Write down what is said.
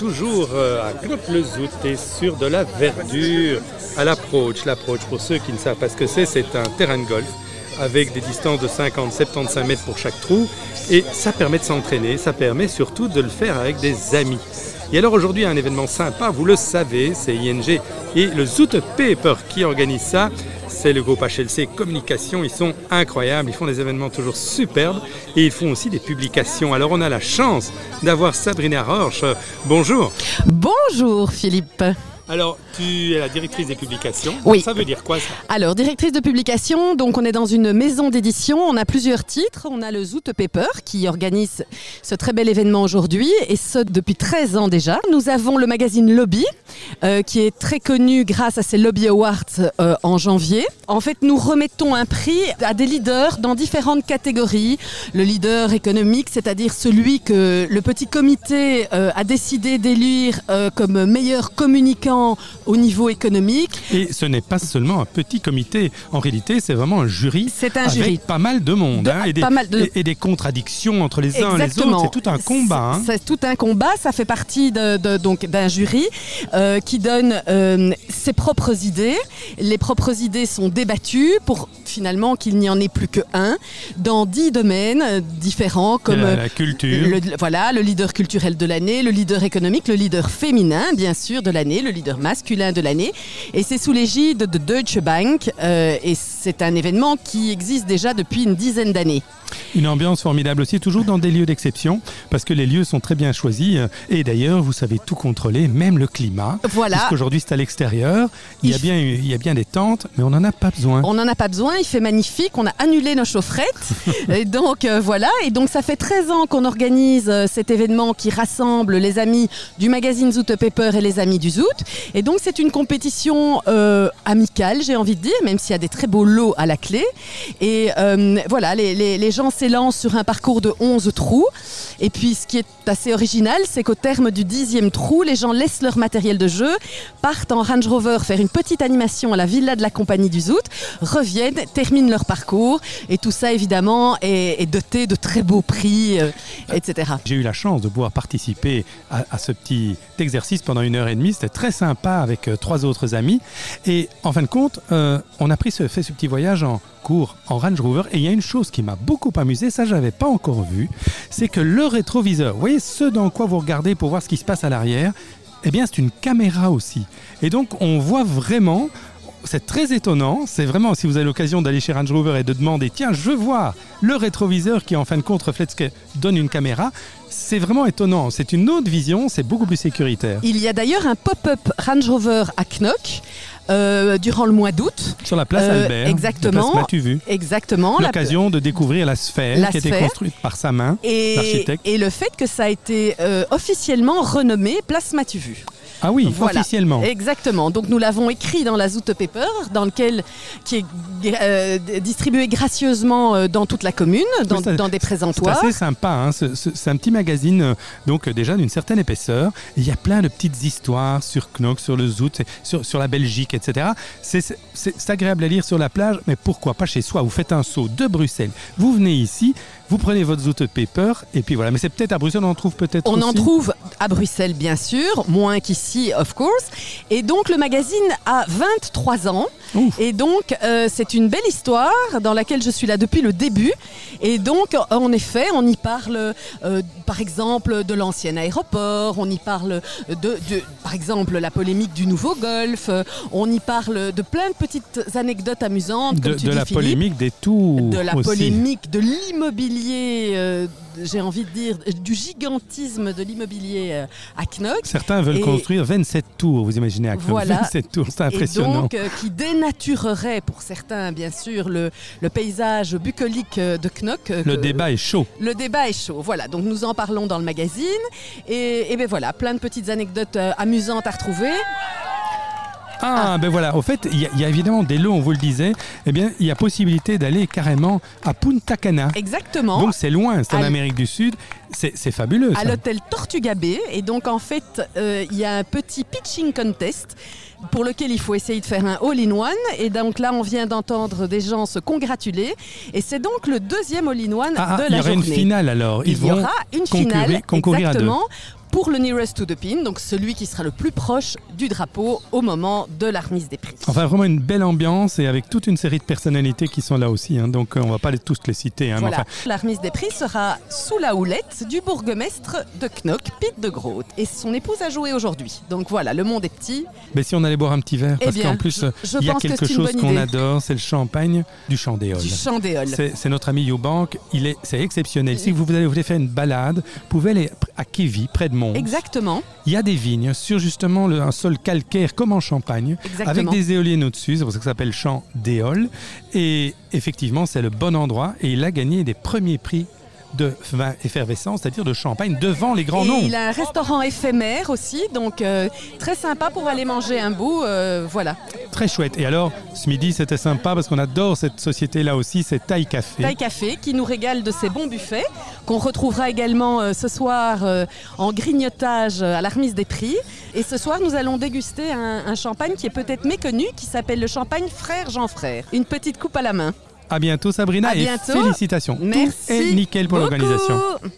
toujours euh, à Knop-le-Zout et sur de la verdure à l'approach. L'approach, pour ceux qui ne savent pas ce que c'est, c'est un terrain de golf avec des distances de 50-75 mètres pour chaque trou. Et ça permet de s'entraîner, ça permet surtout de le faire avec des amis. Et alors aujourd'hui, un événement sympa, vous le savez, c'est ING et le Zoot Paper qui organise ça. C'est le groupe HLC Communication, ils sont incroyables, ils font des événements toujours superbes et ils font aussi des publications. Alors on a la chance d'avoir Sabrina Roche. Bonjour. Bonjour Philippe. Alors, tu es la directrice des publications. Oui. Ça veut dire quoi ça Alors, directrice de publication, donc on est dans une maison d'édition, on a plusieurs titres. On a le Zoot Paper qui organise ce très bel événement aujourd'hui et ce depuis 13 ans déjà. Nous avons le magazine Lobby euh, qui est très connu grâce à ses Lobby Awards euh, en janvier. En fait, nous remettons un prix à des leaders dans différentes catégories. Le leader économique, c'est-à-dire celui que le petit comité euh, a décidé d'élire comme meilleur communicant au niveau économique. Et ce n'est pas seulement un petit comité. En réalité, c'est vraiment un jury. C'est un avec jury. pas mal de monde. De- hein, et, des, pas mal de- et- et des contradictions entre les uns et les autres. C'est tout un combat. hein. C'est tout un combat. Ça fait partie de, donc d'un jury qui donne euh, ses propres idées. Les propres idées sont débattues pour finalement qu'il n'y en ait plus que un dans dix domaines différents comme la, la culture. le, voilà, le leader culturel de l'année, le leader économique, le leader féminin, bien sûr, de l'année, le leader masculin de l'année. Et c'est sous l'égide de Deutsche Bank. euh, et c'est un événement qui existe déjà depuis une dizaine d'années. Une ambiance formidable aussi, toujours dans des lieux d'exception, parce que les lieux sont très bien choisis. euh, Et d'ailleurs, vous savez tout contrôler, même le climat. Voilà. Puisqu'aujourd'hui, c'est à l'extérieur. Il, y a Il bien, il y a bien des tentes, mais on n'en a pas besoin. On n'en a pas besoin, il fait magnifique, on a annulé nos chaufferettes. et donc euh, voilà, et donc ça fait 13 ans qu'on organise euh, cet événement qui rassemble les amis du magazine Zoot Paper et les amis du Zoot. Et donc c'est une compétition euh, amicale, j'ai envie de dire, même s'il y a des très beaux lots à la clé. Et euh, voilà, les, les- les gens s'élancent sur un parcours de 11 trous. Et puis ce qui est assez original, c'est qu'au terme du dixième trou, les gens laissent leur matériel de jeu, partent en Range Rover faire une petite animation à la villa de la compagnie du Zout, reviennent, terminent leur parcours. Et tout ça, évidemment, est, doté de très beaux prix, euh, etc. J'ai eu la chance de pouvoir participer à, ce petit exercice pendant une heure et demie. C'était très sympa avec euh, trois autres amis. Et en fin de compte, euh, on a pris ce, fait ce petit voyage en cours en Range Rover. Et il y a une chose qui m'a beaucoup amusé, ça je n'avais pas encore vu, c'est que le rétroviseur, vous voyez ce dans quoi vous regardez pour voir ce qui se passe à l'arrière, eh bien c'est une caméra aussi. Et donc on voit vraiment c'est très étonnant. C'est vraiment, si vous avez l'occasion d'aller chez Range Rover et de demander, tiens, je veux voir le rétroviseur qui en fin de compte reflète ce que donne une caméra, c'est vraiment étonnant. C'est une autre vision, c'est beaucoup plus sécuritaire. Il y a d'ailleurs un pop-up Range Rover à Knock euh, durant le mois d'août. Sur la place Euh, Albert, exactement. la place vu Exactement. la- L'occasion de découvrir la sphère La qui a été construite par sa main, Et, l'architecte. et le fait que ça a été euh, officiellement renommé Place M'as-tu vu Ah oui, Voilà. officiellement. Exactement. Donc nous l'avons écrit dans la Zoot Paper, dans lequel qui est euh, distribué gracieusement euh, dans toute la commune, dans, Oui, dans des C'est présentoirs. assez sympa, hein, ce- ce- c'est un petit magazine euh, donc déjà d'une certaine épaisseur. Il y a plein de petites histoires sur Knox, sur le Zout, sur, sur la Belgique, etc. C'est- C'est c'est agréable à lire sur la plage, mais pourquoi pas chez soi? Vous faites un saut de Bruxelles, vous venez ici, vous prenez votre Zoot Paper, et puis voilà. Mais c'est peut-être à Bruxelles, on en trouve peut-être On en trouve à Bruxelles, bien sûr, moins qu'ici, of course. Et donc, le magazine a 23 ans. Ouf. Et donc, euh, c'est une belle histoire dans laquelle je suis là depuis le début. Et donc, en effet, on y parle, euh, par exemple, de l'ancien aéroport. On y parle de, de- par exemple, la polémique du nouveau golf. euh, On y parle de plein de petites anecdotes amusantes, de, comme tu de dis, la Philippe polémique des tours de la aussi. polémique, de l'immobilier, euh, j'ai envie de dire, du gigantisme de l'immobilier euh, à Knock. Certains veulent Et- construire 27 tours, vous imaginez à Knox, Voilà. 27 tours, c'est Et impressionnant. donc, euh, qui dénaturerait pour certains, bien sûr, le, le paysage bucolique de Knock. le que- débat est chaud. Le débat est chaud. Voilà, donc nous en parlons dans le magazine. Et, et ben voilà, plein de petites anecdotes amusantes à retrouver. Ah, ben voilà, au fait, il y, a- il y a évidemment des lots, on vous le disait, eh bien, il y a possibilité d'aller carrément à Punta Cana. Exactement. Donc c'est loin, c'est en Amérique du Sud, c'est fabuleux. à l'hôtel Tortuga Bay. Et donc, en fait, euh, il y a un petit pitching contest pour lequel il faut essayer de faire un all-in-one. Et donc là, on vient d'entendre des gens se congratuler. Et c'est donc le deuxième all-in-one Ah, ah, de il y la aura journée. une finale alors. Ils il y vont aura une concourir- finale à deux. Pour le nearest to the pin, donc celui qui sera le plus proche du drapeau au moment de la remise des prix. Enfin, vraiment une belle ambiance et avec toute une série de personnalités qui sont là aussi. hein. donc, euh, on va pas les, tous les citer. hein, mais Voilà. enfin, La remise des prix sera sous la houlette du bourgmestre de Knock, Pete de Groot. Et son épouse a joué aujourd'hui. Donc voilà, le monde est petit. mais si on allait boire un petit verre, Eh parce bien, qu'en plus, euh, il y a que quelque c'est chose qu'on adore, c'est le champagne du Chandéol. Du chandéol. C'est c'est notre ami Yobank, il est, c'est exceptionnel. Si vous vous voulez faire une balade, vous pouvez aller à Kévy, près de Mons. Exactement. Il y a des vignes sur justement le- un sol calcaire comme en Champagne, Exactement. avec des éoliennes au-dessus, c'est pour ça que ça s'appelle Champ d'Éole. Et effectivement, c'est le bon endroit et il a gagné des premiers prix de vin effervescent, c'est-à-dire de champagne devant les grands Et noms. il a un restaurant éphémère aussi, donc euh, très sympa pour aller manger un bout. euh, voilà. Très chouette. Et alors, ce midi, c'était sympa parce qu'on adore cette société-là aussi, c'est Taille Café. Taille Café qui nous régale de ses bons buffets, qu'on retrouvera également euh, ce soir en grignotage à la remise des prix. Et ce soir, nous allons déguster un, un champagne qui est peut-être méconnu, qui s'appelle le champagne Frère Jean Frère. Une petite coupe à la main. À bientôt Sabrina À et bientôt. félicitations. Merci. Tout est nickel pour l'organisation.